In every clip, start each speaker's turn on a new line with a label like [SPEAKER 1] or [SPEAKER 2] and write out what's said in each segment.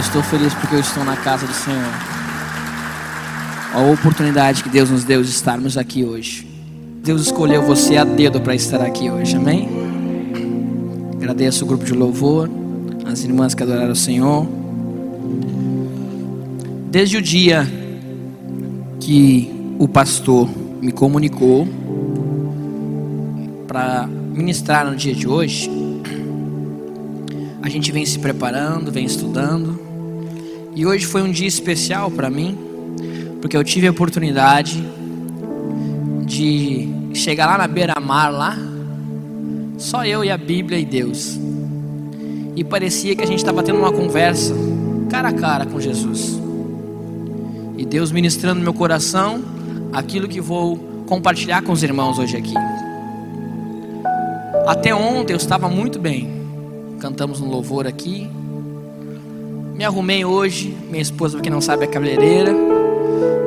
[SPEAKER 1] Estou feliz porque eu estou na casa do Senhor. A oportunidade que Deus nos deu de estarmos aqui hoje. Deus escolheu você a dedo para estar aqui hoje, amém? Agradeço o grupo de louvor, as irmãs que adoraram o Senhor. Desde o dia que o pastor me comunicou para ministrar no dia de hoje, a gente vem se preparando, vem estudando. E hoje foi um dia especial para mim, porque eu tive a oportunidade de chegar lá na beira-mar lá, só eu e a Bíblia e Deus. E parecia que a gente estava tendo uma conversa cara a cara com Jesus. E Deus ministrando no meu coração aquilo que vou compartilhar com os irmãos hoje aqui. Até ontem eu estava muito bem cantamos um louvor aqui. Me arrumei hoje, minha esposa, para quem não sabe, é cabeleireira.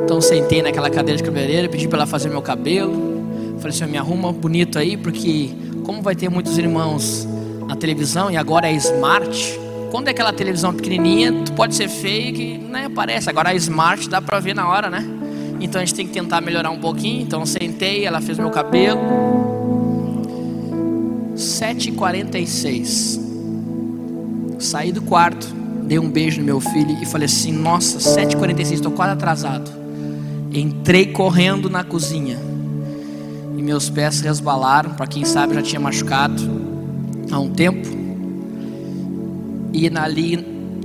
[SPEAKER 1] Então sentei naquela cadeira de cabeleireira, pedi para ela fazer meu cabelo. Falei assim, me arruma bonito aí, porque como vai ter muitos irmãos na televisão e agora é smart, quando é aquela televisão pequenininha, tu pode ser feio que né, aparece. Agora a smart dá para ver na hora, né? Então a gente tem que tentar melhorar um pouquinho. Então sentei, ela fez meu cabelo. 7h46. Saí do quarto, dei um beijo no meu filho e falei assim: Nossa, 7h46, estou quase atrasado. Entrei correndo na cozinha e meus pés resbalaram. Para quem sabe, já tinha machucado há um tempo. E ali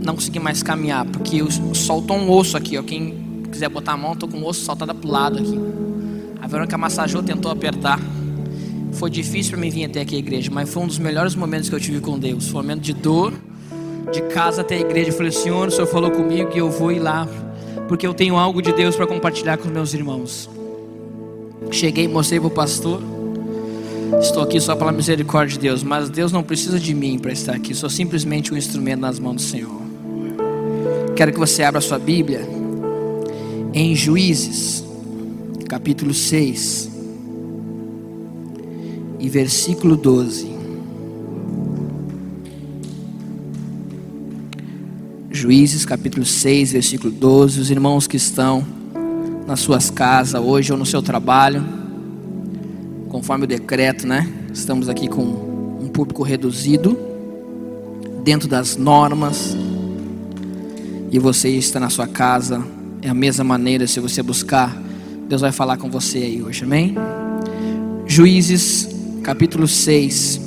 [SPEAKER 1] não consegui mais caminhar, porque soltou um osso aqui. Ó. Quem quiser botar a mão, estou com o osso saltado para o lado aqui. A Verônica massajou, tentou apertar. Foi difícil para mim vir até aqui a igreja, mas foi um dos melhores momentos que eu tive com Deus. Foi um momento de dor, de casa até a igreja. Falei, Senhor, o Senhor falou comigo que eu vou ir lá, porque eu tenho algo de Deus para compartilhar com os meus irmãos. Cheguei, mostrei para o pastor. Estou aqui só pela misericórdia de Deus, mas Deus não precisa de mim para estar aqui. Sou simplesmente um instrumento nas mãos do Senhor. Quero que você abra sua Bíblia em Juízes, capítulo 6 e versículo 12. Juízes capítulo 6, versículo 12. Os irmãos que estão nas suas casas hoje ou no seu trabalho, conforme o decreto, né? Estamos aqui com um público reduzido, dentro das normas, e você está na sua casa, é a mesma maneira, se você buscar, Deus vai falar com você aí hoje, amém? Juízes capítulo 6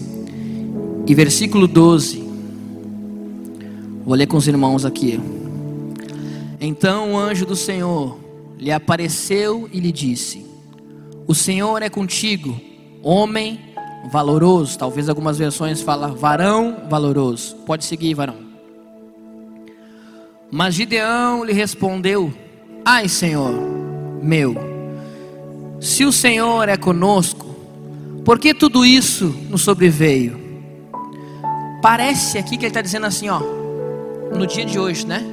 [SPEAKER 1] e versículo 12. Vou ler com os irmãos aqui. Então o anjo do Senhor lhe apareceu e lhe disse: O Senhor é contigo, homem valoroso. Talvez algumas versões falam varão valoroso. Pode seguir, varão. Mas Gideão lhe respondeu: Ai, Senhor meu, se o Senhor é conosco, por que tudo isso nos sobreveio? Parece aqui que ele está dizendo assim, ó, no dia de hoje, né?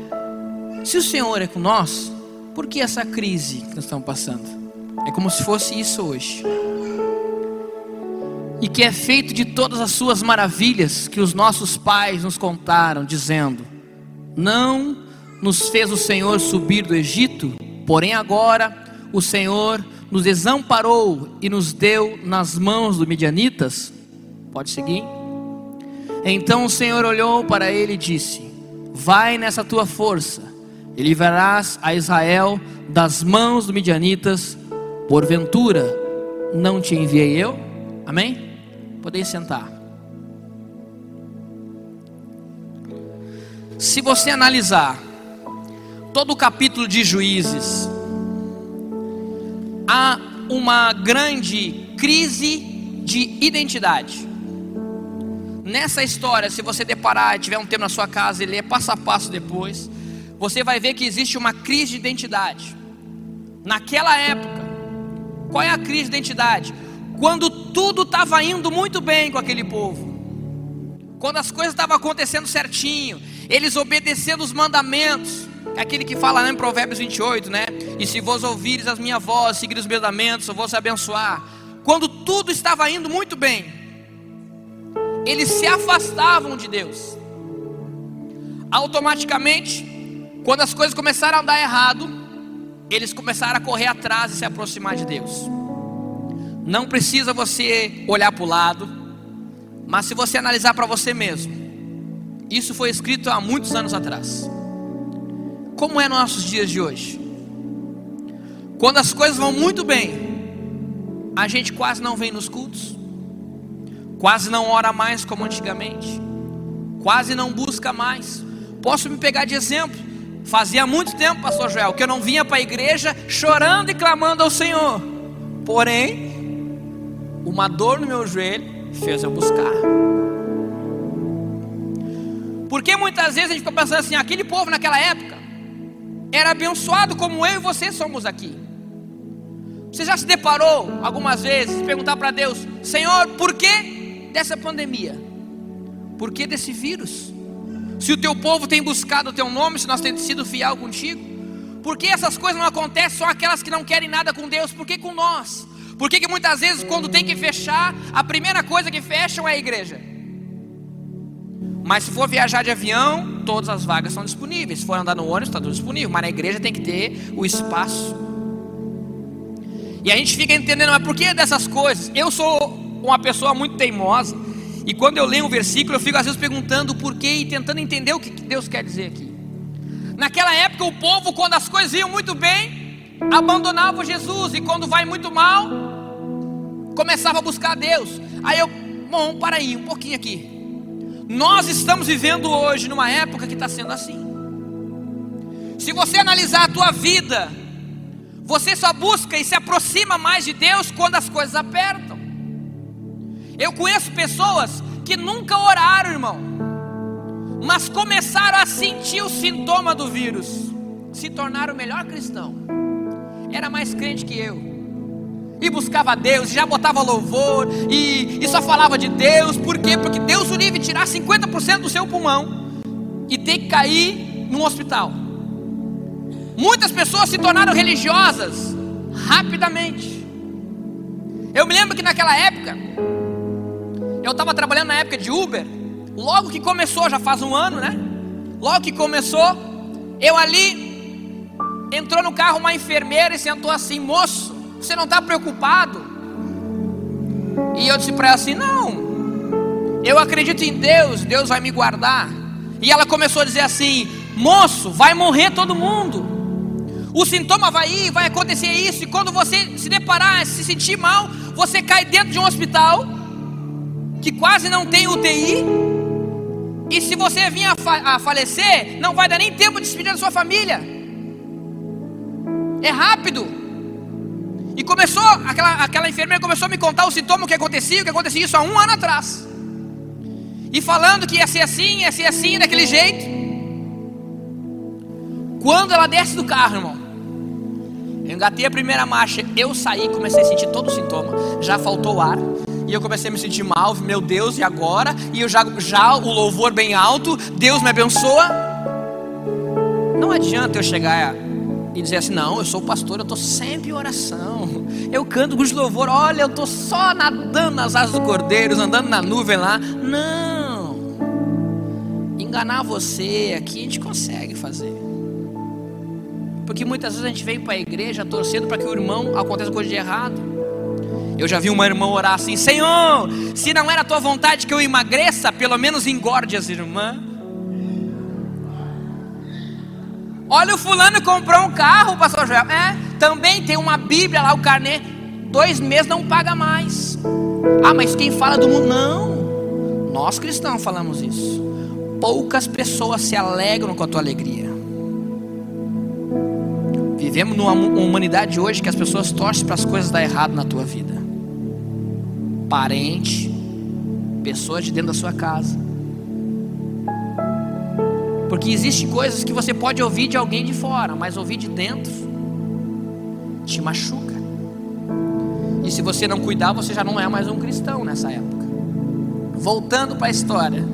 [SPEAKER 1] Se o Senhor é com nós, por que essa crise que nós estamos passando? É como se fosse isso hoje. E que é feito de todas as suas maravilhas que os nossos pais nos contaram, dizendo: Não nos fez o Senhor subir do Egito, porém agora o Senhor nos desamparou e nos deu nas mãos dos midianitas? Pode seguir. Então o Senhor olhou para ele e disse: Vai nessa tua força, e livrarás a Israel das mãos dos midianitas. Porventura, não te enviei eu? Amém? Podeis sentar. Se você analisar todo o capítulo de Juízes, há uma grande crise de identidade. Nessa história, se você deparar e tiver um tempo na sua casa e ler passo a passo depois, você vai ver que existe uma crise de identidade. Naquela época, qual é a crise de identidade? Quando tudo estava indo muito bem com aquele povo, quando as coisas estavam acontecendo certinho, eles obedecendo os mandamentos, é aquele que fala né, em Provérbios 28, né? E se vos ouvires as minhas vozes, seguir os mandamentos, eu vou se abençoar. Quando tudo estava indo muito bem, eles se afastavam de Deus. Automaticamente, quando as coisas começaram a dar errado, eles começaram a correr atrás e se aproximar de Deus. Não precisa você olhar para o lado, mas se você analisar para você mesmo, isso foi escrito há muitos anos atrás. Como é nos nossos dias de hoje? Quando as coisas vão muito bem, a gente quase não vem nos cultos, quase não ora mais como antigamente, quase não busca mais. Posso me pegar de exemplo? Fazia muito tempo, pastor Joel, que eu não vinha para a igreja chorando e clamando ao Senhor. Porém, uma dor no meu joelho fez eu buscar. Porque muitas vezes a gente fica pensando assim, aquele povo naquela época era abençoado como eu e você somos aqui. Você já se deparou algumas vezes perguntar para Deus, Senhor, por que dessa pandemia? Por que desse vírus? Se o teu povo tem buscado o teu nome, se nós temos sido fiel contigo, por que essas coisas não acontecem só aquelas que não querem nada com Deus? Por que com nós? Por que, que muitas vezes, quando tem que fechar, a primeira coisa que fecham é a igreja? Mas se for viajar de avião, todas as vagas são disponíveis. Se for andar no ônibus, está tudo disponível. Mas na igreja tem que ter o espaço. E a gente fica entendendo, mas por que dessas coisas? Eu sou uma pessoa muito teimosa. E quando eu leio um versículo, eu fico às vezes perguntando o porquê e tentando entender o que Deus quer dizer aqui. Naquela época, o povo, quando as coisas iam muito bem, abandonava Jesus. E quando vai muito mal, começava a buscar Deus. Aí eu, bom, para aí, um pouquinho aqui. Nós estamos vivendo hoje numa época que está sendo assim. Se você analisar a tua vida, você só busca e se aproxima mais de Deus quando as coisas apertam. Eu conheço pessoas que nunca oraram, irmão, mas começaram a sentir o sintoma do vírus, se tornaram o melhor cristão. Era mais crente que eu e buscava Deus, e já botava louvor, e, e só falava de Deus, por quê? Porque Deus o livre tirar 50% do seu pulmão e ter que cair num hospital. Muitas pessoas se tornaram religiosas rapidamente. Eu me lembro que naquela época, eu estava trabalhando na época de Uber, logo que começou, já faz um ano, né? Logo que começou, eu ali entrou no carro uma enfermeira e sentou assim, moço, você não está preocupado? E eu disse para ela assim: Não, eu acredito em Deus, Deus vai me guardar. E ela começou a dizer assim: Moço, vai morrer todo mundo. O sintoma vai ir, vai acontecer isso. E quando você se deparar, se sentir mal, você cai dentro de um hospital que quase não tem UTI. E se você vir a, fa a falecer, não vai dar nem tempo de despedir da sua família. É rápido. E começou, aquela, aquela enfermeira começou a me contar o sintoma, o que acontecia, o que acontecia isso há um ano atrás. E falando que ia ser assim, ia ser assim, daquele jeito. Quando ela desce do carro, irmão, eu engatei a primeira marcha, eu saí, comecei a sentir todo o sintoma. Já faltou ar. E eu comecei a me sentir mal, meu Deus, e agora? E eu já, já o louvor bem alto, Deus me abençoa. Não adianta eu chegar e dizer assim: não, eu sou pastor, eu estou sempre em oração, eu canto com os louvor, olha, eu estou só nadando nas asas do cordeiro, andando na nuvem lá. Não, enganar você aqui a gente consegue fazer, porque muitas vezes a gente vem para a igreja torcendo para que o irmão aconteça coisa de errado. Eu já vi uma irmã orar assim: Senhor, se não era a tua vontade que eu emagreça, pelo menos engorde as irmãs. Olha, o fulano comprou um carro, pastor Joel. É, também tem uma Bíblia lá, o carnê. Dois meses não paga mais. Ah, mas quem fala do mundo? Não. Nós cristãos falamos isso. Poucas pessoas se alegram com a tua alegria. Vivemos numa humanidade hoje que as pessoas torcem para as coisas dar errado na tua vida. Parente, pessoas de dentro da sua casa. Porque existem coisas que você pode ouvir de alguém de fora, mas ouvir de dentro te machuca. E se você não cuidar, você já não é mais um cristão nessa época. Voltando para a história,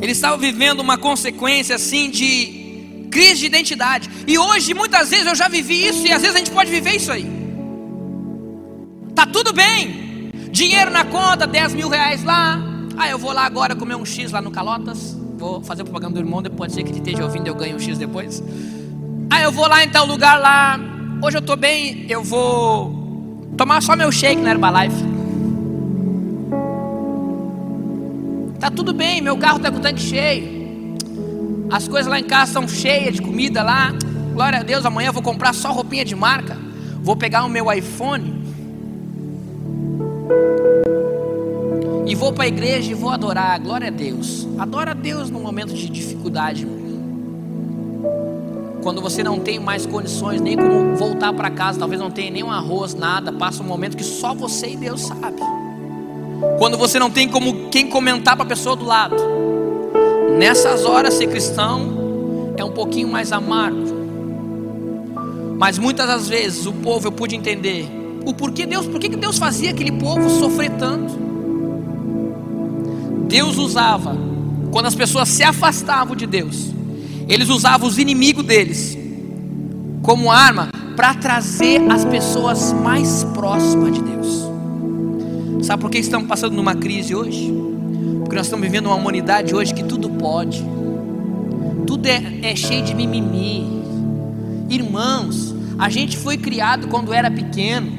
[SPEAKER 1] ele estava vivendo uma consequência assim de crise de identidade. E hoje, muitas vezes, eu já vivi isso, e às vezes a gente pode viver isso aí. Tá tudo bem, dinheiro na conta, 10 mil reais lá. Ah, eu vou lá agora comer um X lá no Calotas. Vou fazer propaganda do irmão, pode ser que ele esteja ouvindo eu ganho um X depois. Ah, eu vou lá em tal lugar lá. Hoje eu estou bem, eu vou tomar só meu shake na Herbalife. Tá tudo bem, meu carro está com o tanque cheio. As coisas lá em casa estão cheias de comida lá. Glória a Deus, amanhã eu vou comprar só roupinha de marca. Vou pegar o meu iPhone. E vou para a igreja e vou adorar. Glória a Deus. Adora a Deus no momento de dificuldade. Quando você não tem mais condições nem como voltar para casa, talvez não tenha nem um arroz, nada, passa um momento que só você e Deus sabe. Quando você não tem como quem comentar para a pessoa do lado. Nessas horas ser cristão é um pouquinho mais amargo. Mas muitas das vezes o povo eu pude entender o porquê Deus, por que Deus fazia aquele povo sofrer tanto? Deus usava quando as pessoas se afastavam de Deus, eles usavam os inimigos deles como arma para trazer as pessoas mais próximas de Deus. Sabe por que estamos passando numa crise hoje? Porque nós estamos vivendo uma humanidade hoje que tudo pode, tudo é, é cheio de mimimi. Irmãos, a gente foi criado quando era pequeno,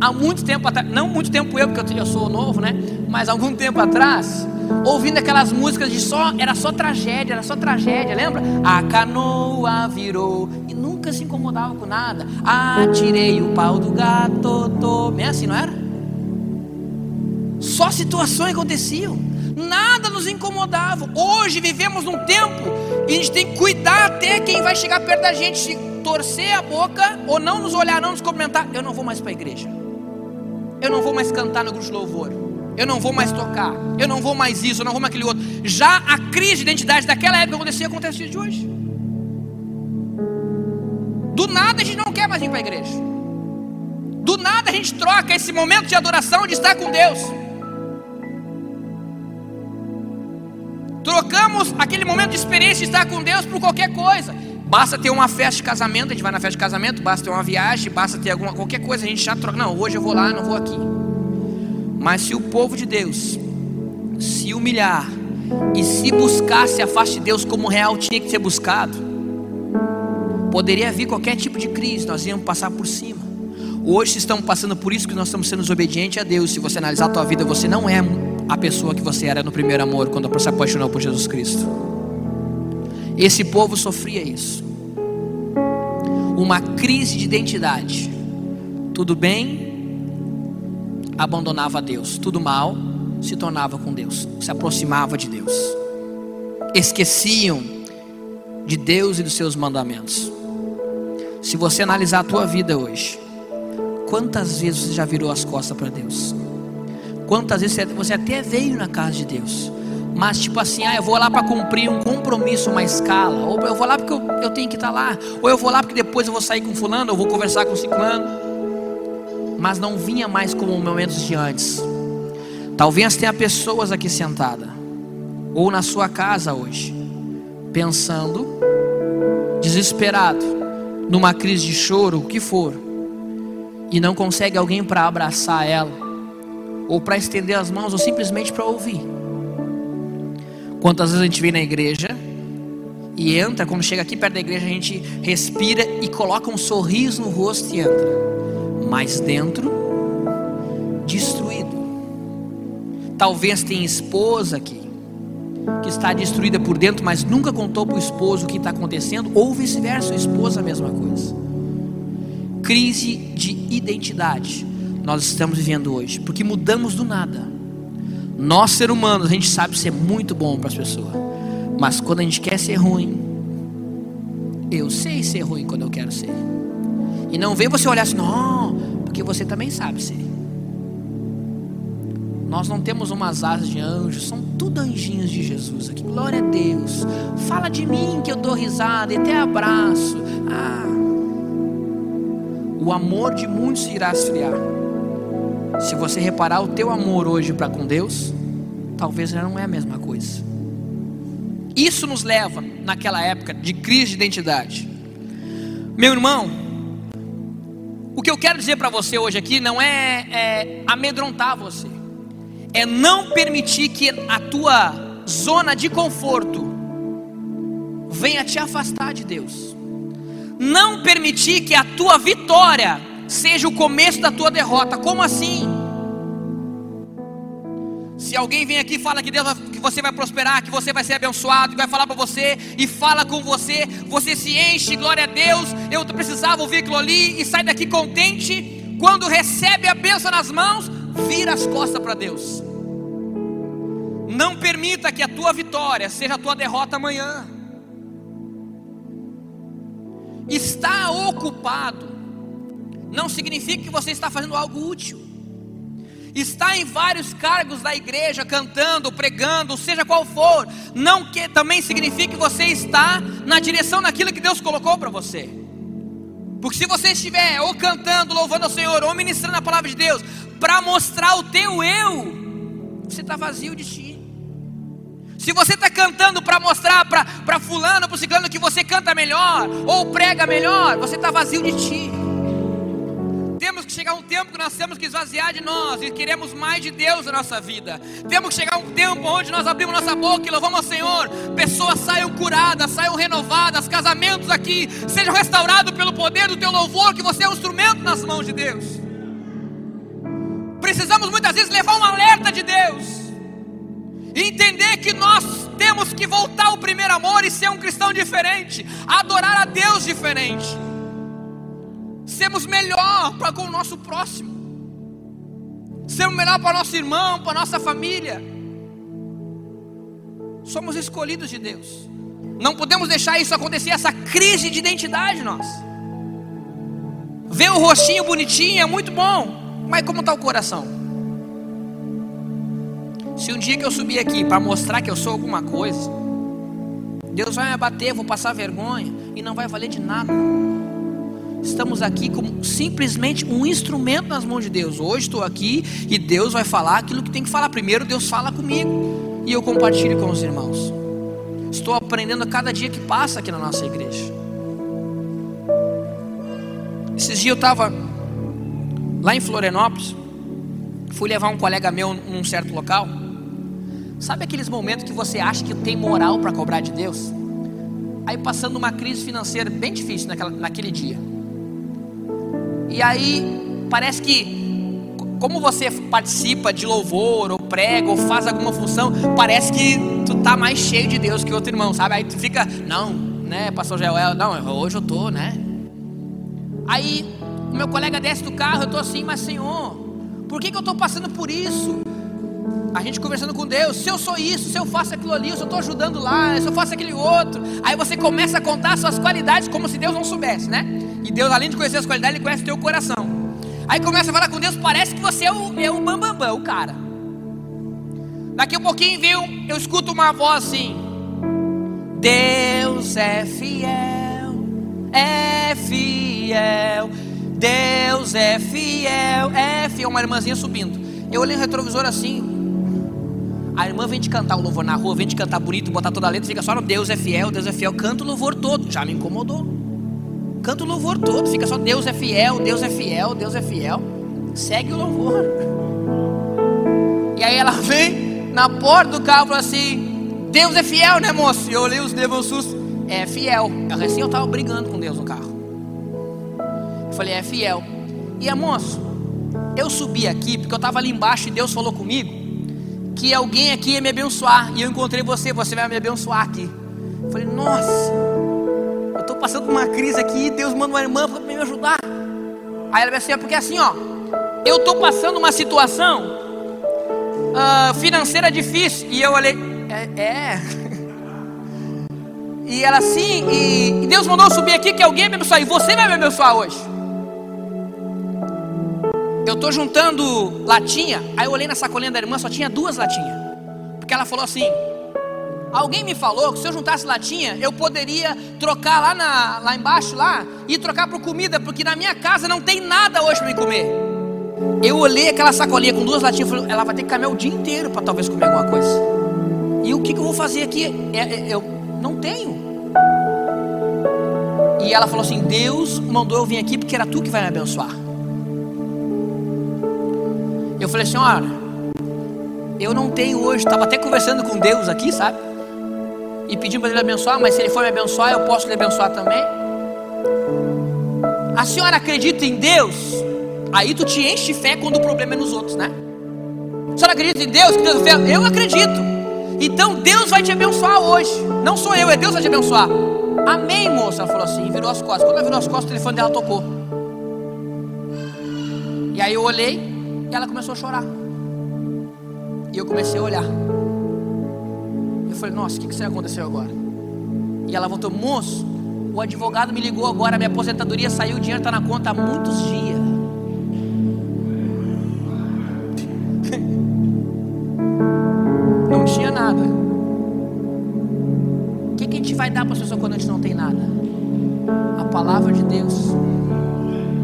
[SPEAKER 1] há muito tempo atrás, não muito tempo eu, porque eu sou novo, né? Mas algum tempo atrás, ouvindo aquelas músicas de só, era só tragédia, era só tragédia, lembra? A canoa virou e nunca se incomodava com nada. Atirei o pau do gato. É assim, não era? Só situações aconteciam. Nada nos incomodava. Hoje vivemos num tempo e a gente tem que cuidar até quem vai chegar perto da gente, se torcer a boca ou não nos olhar, não nos comentar. Eu não vou mais para a igreja. Eu não vou mais cantar no grupo de louvor. Eu não vou mais tocar. Eu não vou mais isso, eu não vou mais aquele outro. Já a crise de identidade daquela época acontecia acontece de hoje. Do nada a gente não quer mais ir para a igreja. Do nada a gente troca esse momento de adoração de estar com Deus. Trocamos aquele momento de experiência de estar com Deus por qualquer coisa. Basta ter uma festa de casamento, a gente vai na festa de casamento, basta ter uma viagem, basta ter alguma qualquer coisa, a gente já troca. Não, hoje eu vou lá, não vou aqui. Mas se o povo de Deus se humilhar e se buscasse a face de Deus como real tinha que ser buscado, poderia vir qualquer tipo de crise, nós íamos passar por cima. Hoje estamos passando por isso que nós estamos sendo desobedientes a Deus. Se você analisar a tua vida, você não é a pessoa que você era no primeiro amor, quando se apaixonou por Jesus Cristo. Esse povo sofria isso. Uma crise de identidade. Tudo bem, abandonava Deus. Tudo mal, se tornava com Deus. Se aproximava de Deus. Esqueciam de Deus e dos seus mandamentos. Se você analisar a tua vida hoje, quantas vezes você já virou as costas para Deus? Quantas vezes você até veio na casa de Deus, mas tipo assim, ah, eu vou lá para cumprir um compromisso, uma escala, ou eu vou lá porque eu, eu tenho que estar tá lá, ou eu vou lá porque depois eu vou sair com fulano, ou vou conversar com ciclano, mas não vinha mais como momentos de antes. Talvez tenha pessoas aqui sentada, ou na sua casa hoje, pensando, desesperado, numa crise de choro, o que for, e não consegue alguém para abraçar ela ou para estender as mãos, ou simplesmente para ouvir. Quantas vezes a gente vem na igreja e entra, quando chega aqui perto da igreja, a gente respira e coloca um sorriso no rosto e entra, mas dentro, destruído. Talvez tenha esposa aqui, que está destruída por dentro, mas nunca contou para o esposo o que está acontecendo, ou vice-versa, a esposa a mesma coisa. Crise de identidade nós estamos vivendo hoje, porque mudamos do nada. Nós, ser humanos, a gente sabe ser muito bom para as pessoas, mas quando a gente quer ser ruim, eu sei ser ruim quando eu quero ser, e não vem você olhar assim, não, porque você também sabe ser. Nós não temos umas asas de anjos, são tudo anjinhos de Jesus aqui. Glória a Deus. Fala de mim que eu dou risada e até abraço. Ah. O amor de muitos irá esfriar. Se você reparar o teu amor hoje para com Deus, talvez já não é a mesma coisa. Isso nos leva, naquela época de crise de identidade. Meu irmão, o que eu quero dizer para você hoje aqui não é, é amedrontar você é não permitir que a tua zona de conforto venha te afastar de Deus. Não permitir que a tua vitória seja o começo da tua derrota. Como assim? Se alguém vem aqui e fala que Deus que você vai prosperar, que você vai ser abençoado, que vai falar para você e fala com você, você se enche, glória a Deus. Eu precisava ouvir aquilo ali e sai daqui contente. Quando recebe a bênção nas mãos, vira as costas para Deus. Não permita que a tua vitória seja a tua derrota amanhã. Estar ocupado não significa que você está fazendo algo útil. Estar em vários cargos da igreja, cantando, pregando, seja qual for, não que também significa que você está na direção daquilo que Deus colocou para você. Porque se você estiver ou cantando, louvando ao Senhor, ou ministrando a palavra de Deus, para mostrar o teu eu, você está vazio de ti. Se você está cantando para mostrar para fulano, para ciclano que você canta melhor, ou prega melhor, você está vazio de ti. Temos que chegar um tempo que nós temos que esvaziar de nós e queremos mais de Deus na nossa vida. Temos que chegar um tempo onde nós abrimos nossa boca e louvamos ao Senhor. Pessoas saiam curadas, saiam renovadas, casamentos aqui sejam restaurados pelo poder do teu louvor, que você é um instrumento nas mãos de Deus. Precisamos muitas vezes levar um alerta de Deus. Entender que nós temos que voltar ao primeiro amor e ser um cristão diferente, adorar a Deus diferente, sermos melhor para com o nosso próximo, sermos melhor para nosso irmão, para nossa família. Somos escolhidos de Deus. Não podemos deixar isso acontecer, essa crise de identidade nós. Ver o rostinho bonitinho é muito bom, mas como está o coração? Se um dia que eu subir aqui para mostrar que eu sou alguma coisa, Deus vai me abater, vou passar vergonha e não vai valer de nada. Estamos aqui como simplesmente um instrumento nas mãos de Deus. Hoje estou aqui e Deus vai falar aquilo que tem que falar. Primeiro Deus fala comigo e eu compartilho com os irmãos. Estou aprendendo a cada dia que passa aqui na nossa igreja. Esses dias eu estava lá em Florianópolis, fui levar um colega meu num certo local. Sabe aqueles momentos que você acha que tem moral para cobrar de Deus? Aí passando uma crise financeira bem difícil naquela, naquele dia. E aí parece que como você participa de louvor ou prega ou faz alguma função, parece que tu tá mais cheio de Deus que outro irmão, sabe? Aí tu fica, não, né, pastor Joel, não, hoje eu tô, né? Aí o meu colega desce do carro, eu estou assim, mas Senhor, por que, que eu estou passando por isso? A gente conversando com Deus, se eu sou isso, se eu faço aquilo ali, se eu estou ajudando lá, se eu faço aquele outro. Aí você começa a contar suas qualidades como se Deus não soubesse, né? E Deus, além de conhecer as qualidades, Ele conhece o teu coração. Aí começa a falar com Deus, parece que você é o, é o bam, bam, o cara. Daqui a pouquinho veio, eu escuto uma voz assim: Deus é fiel, é fiel. Deus é fiel, é fiel. Uma irmãzinha subindo. Eu olhei no retrovisor assim. A irmã vem te cantar o louvor na rua, vem te cantar bonito, botar toda a letra, fica só no Deus é fiel, Deus é fiel. Canta o louvor todo. Já me incomodou. Canta o louvor todo, fica só Deus é fiel, Deus é fiel, Deus é fiel. Segue o louvor. E aí ela vem na porta do carro e fala assim: Deus é fiel, né, moço? E eu olhei os levou susto. É fiel. Assim eu estava brigando com Deus no carro falei, é fiel. E é moço, eu subi aqui porque eu estava ali embaixo e Deus falou comigo que alguém aqui ia me abençoar. E eu encontrei você, você vai me abençoar aqui. Eu falei, nossa, eu passando por uma crise aqui Deus manda uma irmã para me ajudar. Aí ela disse assim, é porque assim, ó, eu estou passando uma situação uh, financeira difícil. E eu olhei, é, é. E ela assim, e, e Deus mandou subir aqui que alguém me abençoar. E você vai me abençoar hoje. eu tô juntando latinha, aí eu olhei na sacolinha da irmã, só tinha duas latinhas. Porque ela falou assim: Alguém me falou que se eu juntasse latinha, eu poderia trocar lá, na, lá embaixo lá e trocar por comida, porque na minha casa não tem nada hoje para me comer. Eu olhei aquela sacolinha com duas latinhas e falei, ela vai ter que caminhar o dia inteiro para talvez comer alguma coisa. E o que, que eu vou fazer aqui? É, é, eu não tenho. E ela falou assim: Deus mandou eu vir aqui porque era tu que vai me abençoar. Eu falei olha, eu não tenho hoje, estava até conversando com Deus aqui, sabe? E pedindo para Ele abençoar, mas se Ele for me abençoar, eu posso lhe abençoar também. A senhora acredita em Deus? Aí tu te enche de fé quando o problema é nos outros, né? A senhora acredita em Deus? Deus? Eu acredito. Então Deus vai te abençoar hoje. Não sou eu, é Deus vai te abençoar. Amém, moça. Ela falou assim, virou as costas. Quando ela virou as costas, o telefone dela tocou. E aí eu olhei e ela começou a chorar. E eu comecei a olhar. Eu falei, nossa, o que, que aconteceu agora? E ela voltou, moço, o advogado me ligou agora, minha aposentadoria saiu, o dinheiro está na conta há muitos dias. Não tinha nada. O que, que a gente vai dar para as pessoas quando a gente não tem nada? A palavra de Deus.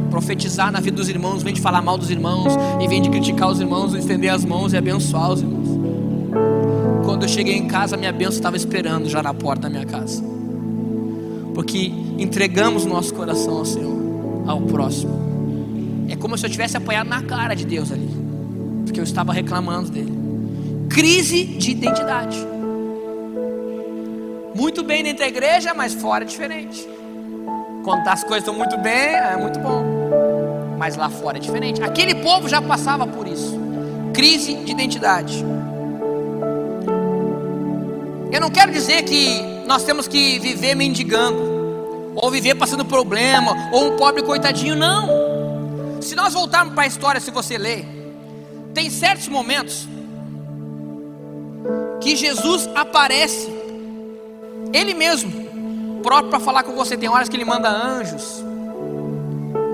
[SPEAKER 1] Profetizar na vida dos irmãos, vem de falar mal dos irmãos, e vem de criticar os irmãos, estender as mãos e abençoar os irmãos. Eu cheguei em casa, minha bênção estava esperando já na porta da minha casa. Porque entregamos nosso coração ao Senhor, ao próximo. É como se eu tivesse apoiado na cara de Deus ali. Porque eu estava reclamando dele. Crise de identidade. Muito bem dentro da igreja, mas fora é diferente. Quando as coisas estão muito bem, é muito bom. Mas lá fora é diferente. Aquele povo já passava por isso. Crise de identidade. Eu não quero dizer que nós temos que viver mendigando, ou viver passando problema, ou um pobre coitadinho, não. Se nós voltarmos para a história, se você ler, tem certos momentos que Jesus aparece, Ele mesmo, próprio para falar com você. Tem horas que Ele manda anjos,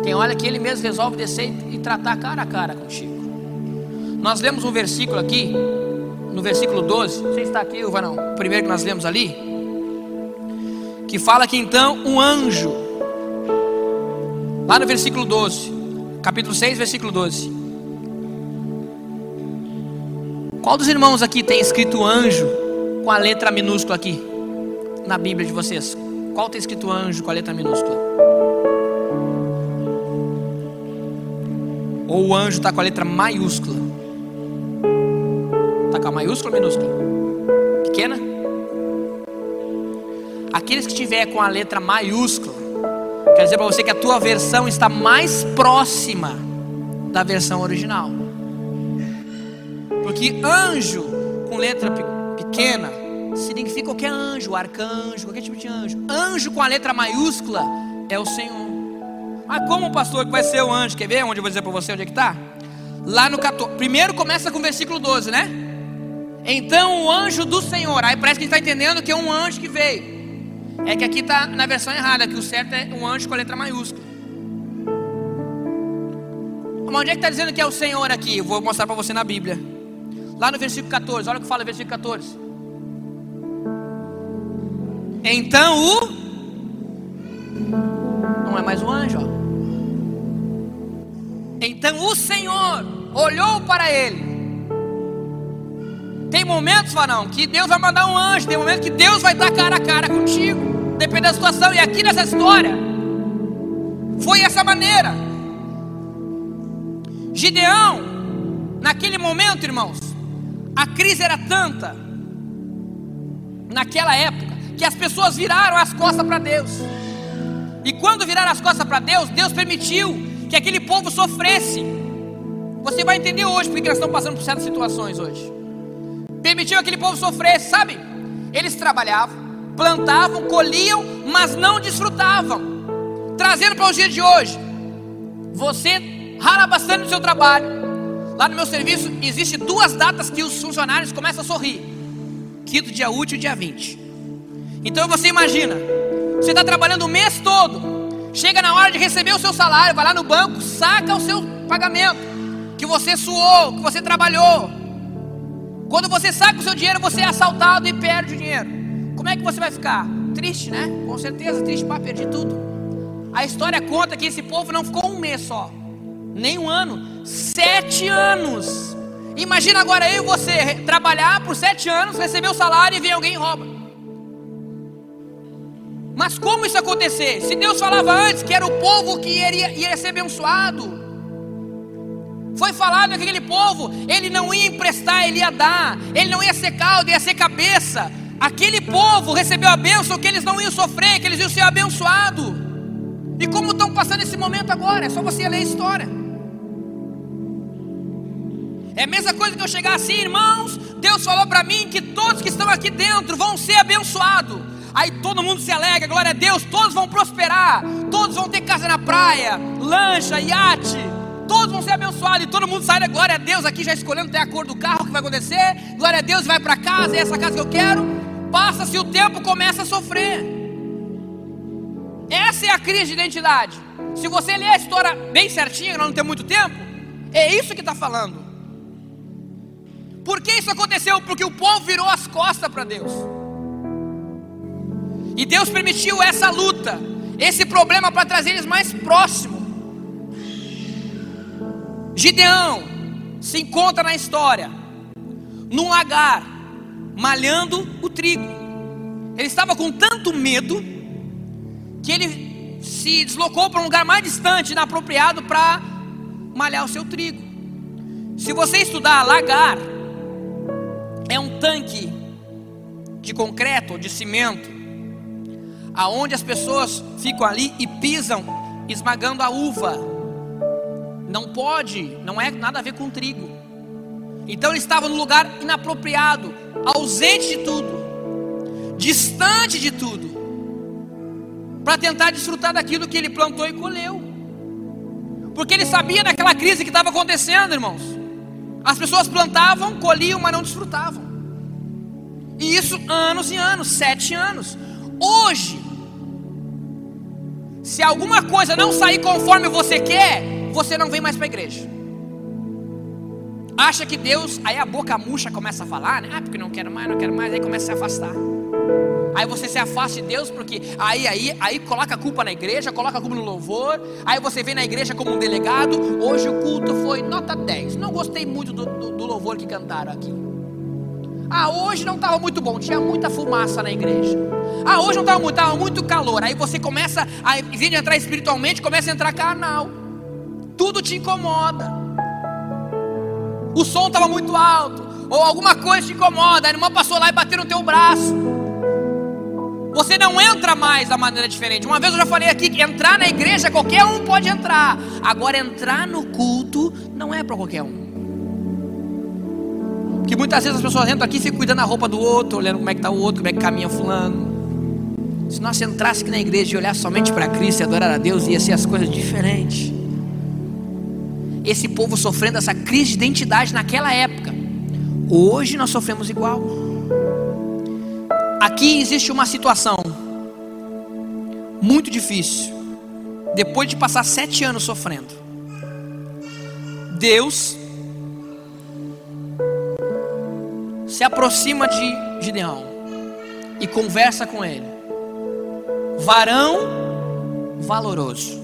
[SPEAKER 1] tem hora que Ele mesmo resolve descer e tratar cara a cara contigo. Nós lemos um versículo aqui no versículo 12, você está aqui, não? O primeiro que nós lemos ali, que fala que então um anjo, lá no versículo 12, capítulo 6, versículo 12. Qual dos irmãos aqui tem escrito anjo com a letra minúscula aqui? Na Bíblia de vocês? Qual tem escrito anjo com a letra minúscula? Ou o anjo está com a letra maiúscula? Com a maiúscula ou minúscula? Pequena? Aqueles que tiver com a letra maiúscula, quer dizer para você que a tua versão está mais próxima da versão original. Porque anjo com letra pequena significa qualquer anjo, arcanjo, qualquer tipo de anjo. Anjo com a letra maiúscula é o Senhor. Mas como pastor que vai ser o anjo? Quer ver onde eu vou dizer para você onde é que está? Lá no 14. Primeiro começa com o versículo 12, né? Então o anjo do Senhor, aí parece que a gente está entendendo que é um anjo que veio. É que aqui está na versão errada, que o certo é um anjo com a letra maiúscula. Mas onde é que está dizendo que é o Senhor aqui? Vou mostrar para você na Bíblia. Lá no versículo 14, olha o que fala no versículo 14. Então o. Não é mais o anjo, ó. Então o Senhor olhou para ele tem momentos, Varão, que Deus vai mandar um anjo, tem momentos que Deus vai estar cara a cara contigo, depende da situação. E aqui nessa história, foi essa maneira. Gideão, naquele momento, irmãos, a crise era tanta, naquela época, que as pessoas viraram as costas para Deus. E quando viraram as costas para Deus, Deus permitiu que aquele povo sofresse. Você vai entender hoje porque nós estamos passando por certas situações hoje permitiu aquele povo sofrer, sabe? Eles trabalhavam, plantavam, colhiam, mas não desfrutavam. Trazendo para os dias de hoje, você rala bastante no seu trabalho. Lá no meu serviço existe duas datas que os funcionários começam a sorrir: quinto dia útil e dia 20. Então você imagina, você está trabalhando o mês todo, chega na hora de receber o seu salário, vai lá no banco, saca o seu pagamento. que você suou, que você trabalhou. Quando você saca o seu dinheiro, você é assaltado e perde o dinheiro. Como é que você vai ficar? Triste, né? Com certeza, triste para perder tudo. A história conta que esse povo não ficou um mês só, nem um ano, sete anos. Imagina agora eu e você trabalhar por sete anos, receber o salário e vem alguém e rouba. Mas como isso acontecer? Se Deus falava antes que era o povo que iria, ia ser abençoado, foi falado que aquele povo, ele não ia emprestar, ele ia dar, ele não ia ser caldo, ia ser cabeça. Aquele povo recebeu a bênção que eles não iam sofrer, que eles iam ser abençoados. E como estão passando esse momento agora? É só você ler a história. É a mesma coisa que eu chegar assim, irmãos. Deus falou para mim que todos que estão aqui dentro vão ser abençoados. Aí todo mundo se alegra, glória a Deus, todos vão prosperar, todos vão ter casa na praia, lancha, iate, todos vão ser abençoados, e todo mundo sai da glória a Deus aqui já escolhendo até a cor do carro que vai acontecer, glória a Deus, vai para casa, é essa casa que eu quero. Passa-se o tempo, começa a sofrer. Essa é a crise de identidade. Se você ler a história bem certinha, não tem muito tempo, é isso que está falando. Por que isso aconteceu? Porque o povo virou as costas para Deus. E Deus permitiu essa luta, esse problema para trazer eles mais próximo. Gideão se encontra na história, num lagar, malhando o trigo. Ele estava com tanto medo que ele se deslocou para um lugar mais distante, inapropriado, para malhar o seu trigo. Se você estudar lagar, é um tanque de concreto ou de cimento aonde as pessoas ficam ali e pisam, esmagando a uva. Não pode, não é nada a ver com trigo. Então ele estava no lugar inapropriado, ausente de tudo, distante de tudo, para tentar desfrutar daquilo que ele plantou e colheu. Porque ele sabia daquela crise que estava acontecendo, irmãos. As pessoas plantavam, colhiam, mas não desfrutavam. E isso anos e anos, sete anos. Hoje, se alguma coisa não sair conforme você quer, você não vem mais para a igreja. Acha que Deus, aí a boca murcha começa a falar, né? Ah, porque não quero mais, não quero mais, aí começa a se afastar. Aí você se afasta de Deus porque aí aí aí coloca a culpa na igreja, coloca a culpa no louvor. Aí você vem na igreja como um delegado. Hoje o culto foi nota 10. Não gostei muito do, do, do louvor que cantaram aqui. Ah, hoje não estava muito bom, tinha muita fumaça na igreja. Ah, hoje não estava muito, estava muito calor. Aí você começa, a, de entrar espiritualmente, começa a entrar carnal. Tudo te incomoda. O som estava muito alto, ou alguma coisa te incomoda. A irmã passou lá e bateu no teu braço. Você não entra mais da maneira diferente. Uma vez eu já falei aqui que entrar na igreja qualquer um pode entrar. Agora entrar no culto não é para qualquer um. Que muitas vezes as pessoas entram aqui e ficam cuidando da roupa do outro, olhando como é que está o outro, como é que caminha fulano. Se nós entrássemos aqui na igreja e olhar somente para Cristo e adorar a Deus, ia ser as coisas diferentes. Esse povo sofrendo essa crise de identidade naquela época. Hoje nós sofremos igual. Aqui existe uma situação muito difícil. Depois de passar sete anos sofrendo, Deus se aproxima de Gideão e conversa com ele. Varão valoroso.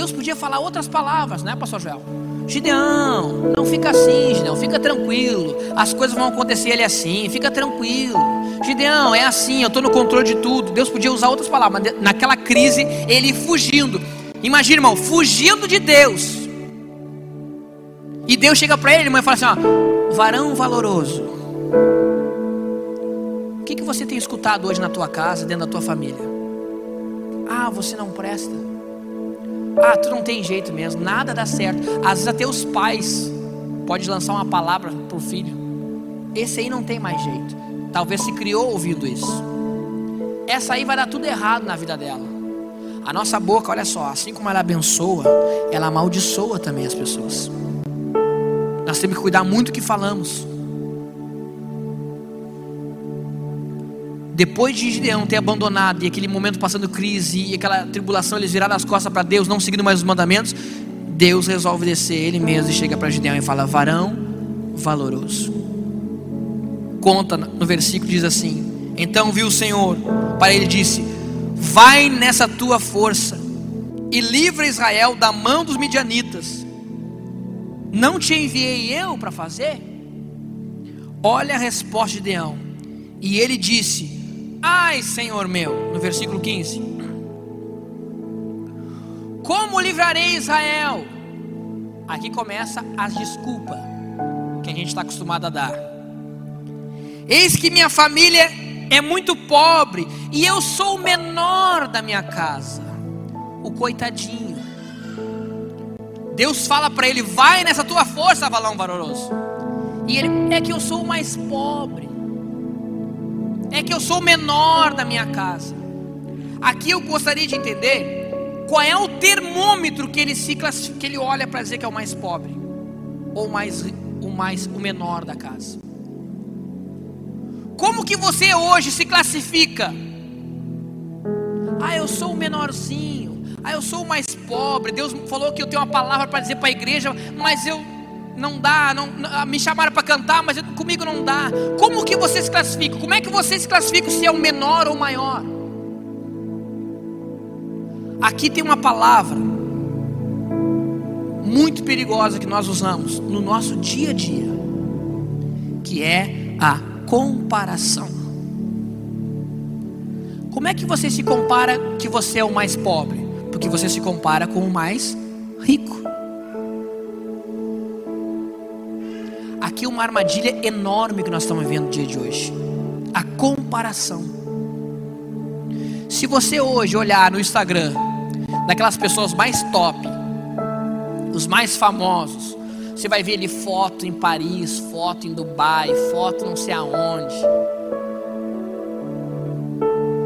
[SPEAKER 1] Deus podia falar outras palavras, né, Pastor Joel? Gideão, não fica assim, Gideão, fica tranquilo. As coisas vão acontecer ele assim, fica tranquilo. Gideão, é assim, eu estou no controle de tudo. Deus podia usar outras palavras, mas naquela crise, ele fugindo. Imagina, irmão, fugindo de Deus e Deus chega para ele, e fala assim: ó, varão valoroso. O que, que você tem escutado hoje na tua casa, dentro da tua família? Ah, você não presta. Ah, tu não tem jeito mesmo, nada dá certo. Às vezes até os pais pode lançar uma palavra para o filho. Esse aí não tem mais jeito. Talvez se criou ouvindo isso. Essa aí vai dar tudo errado na vida dela. A nossa boca, olha só, assim como ela abençoa, ela amaldiçoa também as pessoas. Nós temos que cuidar muito do que falamos. Depois de Gideão ter abandonado e aquele momento passando crise e aquela tribulação, eles viraram as costas para Deus, não seguindo mais os mandamentos. Deus resolve descer ele mesmo e chega para Gideão e fala: varão valoroso. Conta no versículo diz assim: Então viu o Senhor, para ele disse: Vai nessa tua força e livra Israel da mão dos midianitas. Não te enviei eu para fazer? Olha a resposta de Gideão. E ele disse: Ai, Senhor meu, no versículo 15: Como livrarei Israel? Aqui começa as desculpas que a gente está acostumado a dar. Eis que minha família é muito pobre e eu sou o menor da minha casa, o coitadinho. Deus fala para ele: vai nessa tua força, valão valoroso. E ele é que eu sou o mais pobre, é que eu sou o menor da minha casa. Aqui eu gostaria de entender qual é o termômetro que ele se que ele olha para dizer que é o mais pobre ou mais o mais o menor da casa. Como que você hoje se classifica? Ah, eu sou o menorzinho. Ah, eu sou o mais pobre. Deus falou que eu tenho uma palavra para dizer para a igreja, mas eu não dá, não, me chamaram para cantar, mas eu, comigo não dá. Como que você se classifica? Como é que você se classifica se é o menor ou o maior? Aqui tem uma palavra muito perigosa que nós usamos no nosso dia a dia, que é a comparação. Como é que você se compara que você é o mais pobre? Porque você se compara com o mais rico. Aqui uma armadilha enorme que nós estamos vendo no dia de hoje. A comparação. Se você hoje olhar no Instagram daquelas pessoas mais top, os mais famosos, você vai ver ali foto em Paris, foto em Dubai, foto não sei aonde.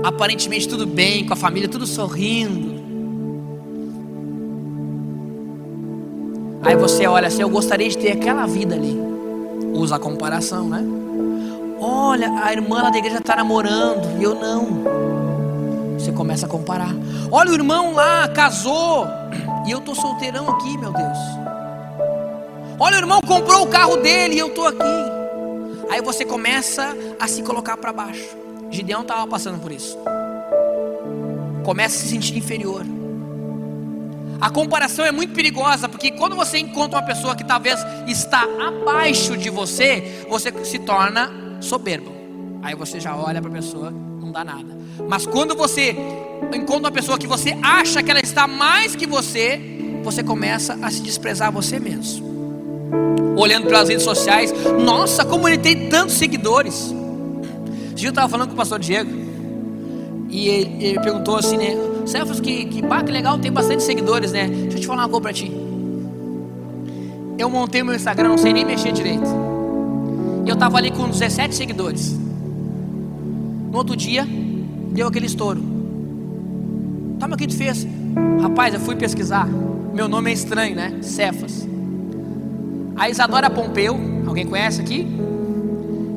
[SPEAKER 1] Aparentemente tudo bem, com a família tudo sorrindo. Aí você olha assim, eu gostaria de ter aquela vida ali. Usa a comparação, né? Olha, a irmã lá da igreja está namorando e eu não. Você começa a comparar. Olha, o irmão lá casou e eu estou solteirão aqui, meu Deus. Olha, o irmão comprou o carro dele e eu estou aqui. Aí você começa a se colocar para baixo. Gideão estava passando por isso. Começa a se sentir inferior. A comparação é muito perigosa, porque quando você encontra uma pessoa que talvez está abaixo de você, você se torna soberbo. Aí você já olha para a pessoa, não dá nada. Mas quando você encontra uma pessoa que você acha que ela está mais que você, você começa a se desprezar você mesmo olhando pelas redes sociais, nossa, como ele tem tantos seguidores. Gil estava falando com o pastor Diego, e ele, ele perguntou assim, né? Cefas, que, que, que legal, tem bastante seguidores, né? Deixa eu te falar uma coisa para ti. Eu montei o meu Instagram, não sei nem mexer direito. Eu estava ali com 17 seguidores. No outro dia, deu aquele estouro. Tá, mas o que tu fez? Rapaz, eu fui pesquisar. Meu nome é estranho, né? Cefas. A Isadora Pompeu, alguém conhece aqui?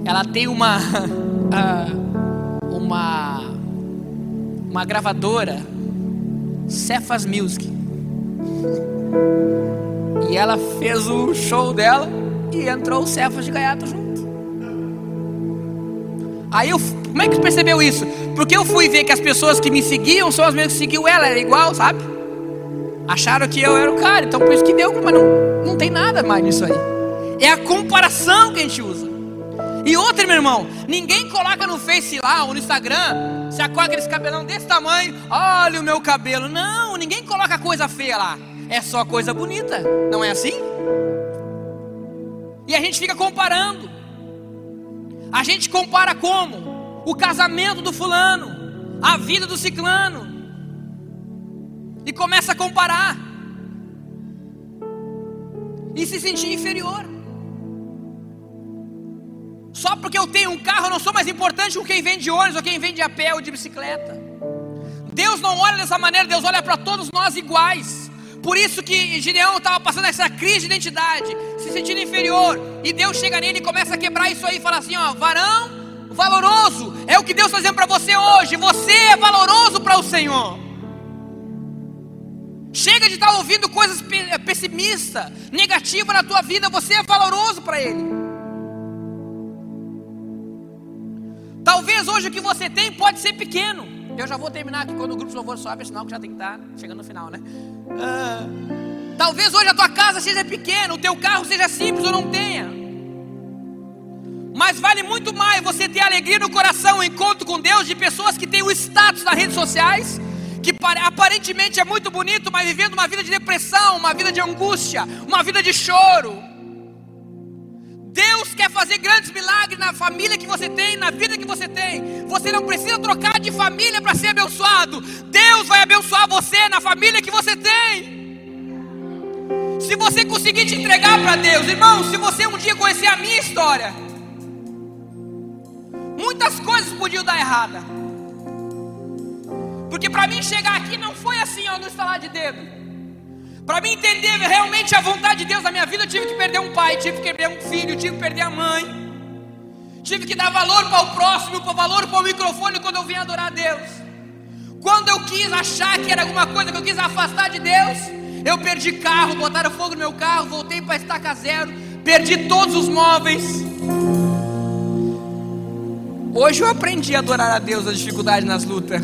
[SPEAKER 1] Ela tem uma uma uma gravadora Cefas Music. E ela fez o show dela e entrou o Cefas de Gaiato junto. Aí eu, como é que percebeu isso? Porque eu fui ver que as pessoas que me seguiam são as mesmas que seguiam ela, era igual, sabe? Acharam que eu era o cara, então por isso que deu, mas não, não tem nada mais nisso aí. É a comparação que a gente usa. E outra, meu irmão, ninguém coloca no Face lá ou no Instagram, se acorda aqueles cabelão desse tamanho, olha o meu cabelo. Não, ninguém coloca coisa feia lá. É só coisa bonita, não é assim? E a gente fica comparando. A gente compara como? O casamento do fulano, a vida do ciclano, e começa a comparar e se sentir inferior. Só porque eu tenho um carro, eu não sou mais importante que quem vem de ônibus ou quem vem de a pé ou de bicicleta. Deus não olha dessa maneira, Deus olha para todos nós iguais. Por isso que Gideão estava passando essa crise de identidade, se sentindo inferior. E Deus chega nele e começa a quebrar isso aí e fala assim: ó, varão valoroso, é o que Deus está dizendo para você hoje. Você é valoroso para o Senhor. Chega de estar ouvindo coisas pessimistas, negativas na tua vida. Você é valoroso para Ele. Talvez hoje o que você tem pode ser pequeno. Eu já vou terminar aqui quando o grupo de louvor sobe, sinal que já tem que estar chegando no final, né? Ah, talvez hoje a tua casa seja pequena, o teu carro seja simples ou não tenha. Mas vale muito mais você ter alegria no coração, um encontro com Deus de pessoas que têm o status nas redes sociais, que aparentemente é muito bonito, mas vivendo uma vida de depressão, uma vida de angústia, uma vida de choro. Quer fazer grandes milagres na família que você tem, na vida que você tem. Você não precisa trocar de família para ser abençoado. Deus vai abençoar você na família que você tem. Se você conseguir te entregar para Deus, irmão, se você um dia conhecer a minha história, muitas coisas podiam dar errada. Porque para mim chegar aqui não foi assim, ó, no estalar de dedo. Para mim entender realmente a vontade de Deus na minha vida, eu tive que perder um pai, tive que perder um filho, tive que perder a mãe. Tive que dar valor para o próximo, para valor para o microfone quando eu vim adorar a Deus. Quando eu quis achar que era alguma coisa que eu quis afastar de Deus, eu perdi carro, botaram fogo no meu carro, voltei para estaca zero, perdi todos os móveis. Hoje eu aprendi a adorar a Deus nas dificuldades, nas lutas.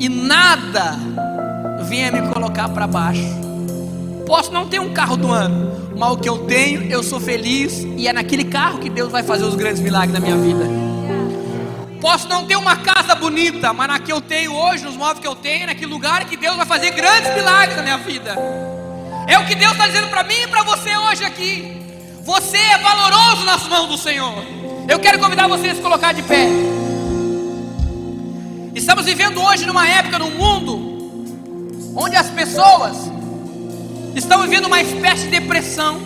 [SPEAKER 1] E nada vinha me colocar para baixo. Posso não ter um carro do ano, mas o que eu tenho, eu sou feliz e é naquele carro que Deus vai fazer os grandes milagres na minha vida. Posso não ter uma casa bonita, mas na que eu tenho hoje, nos móveis que eu tenho, naquele lugar que Deus vai fazer grandes milagres na minha vida. É o que Deus está dizendo para mim e para você hoje aqui. Você é valoroso nas mãos do Senhor. Eu quero convidar você a se colocar de pé. Estamos vivendo hoje numa época no mundo onde as pessoas estão vivendo uma espécie de depressão,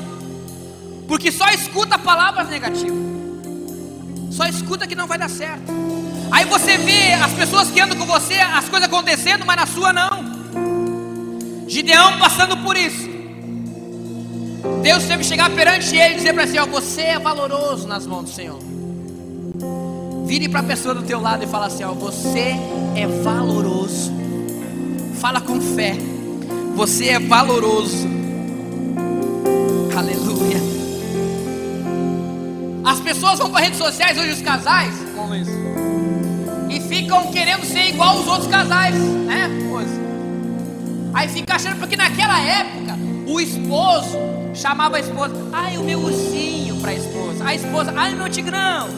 [SPEAKER 1] porque só escuta palavras negativas. Só escuta que não vai dar certo. Aí você vê as pessoas que andam com você, as coisas acontecendo, mas na sua não. Gideão passando por isso. Deus teve que chegar perante ele e dizer para si: ó, você é valoroso nas mãos do Senhor. Vire para a pessoa do teu lado e fala assim: ó, você é valoroso. Fala com fé. Você é valoroso. Aleluia. As pessoas vão para redes sociais hoje, os casais, e ficam querendo ser igual os outros casais, né? Aí fica achando, porque naquela época, o esposo chamava a esposa, ai, o meu ursinho para a esposa, a esposa, ai, meu tigrão.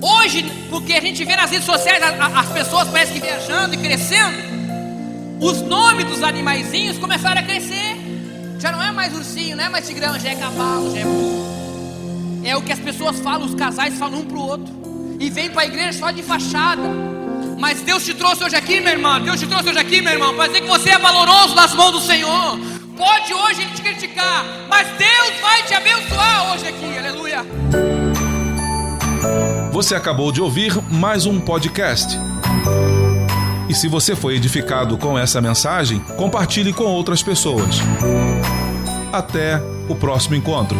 [SPEAKER 1] Hoje, porque a gente vê nas redes sociais as pessoas parecem que viajando e crescendo, os nomes dos animaizinhos começaram a crescer. Já não é mais ursinho, não é mais tigrão, já é cavalo, já é burro. É o que as pessoas falam, os casais falam um para o outro. E vem para a igreja só de fachada. Mas Deus te trouxe hoje aqui, minha irmã. Deus te trouxe hoje aqui, meu irmão, para dizer que você é valoroso nas mãos do Senhor. Pode hoje ele te criticar, mas Deus vai te abençoar hoje aqui. Aleluia.
[SPEAKER 2] Você acabou de ouvir mais um podcast. E se você foi edificado com essa mensagem, compartilhe com outras pessoas. Até o próximo encontro.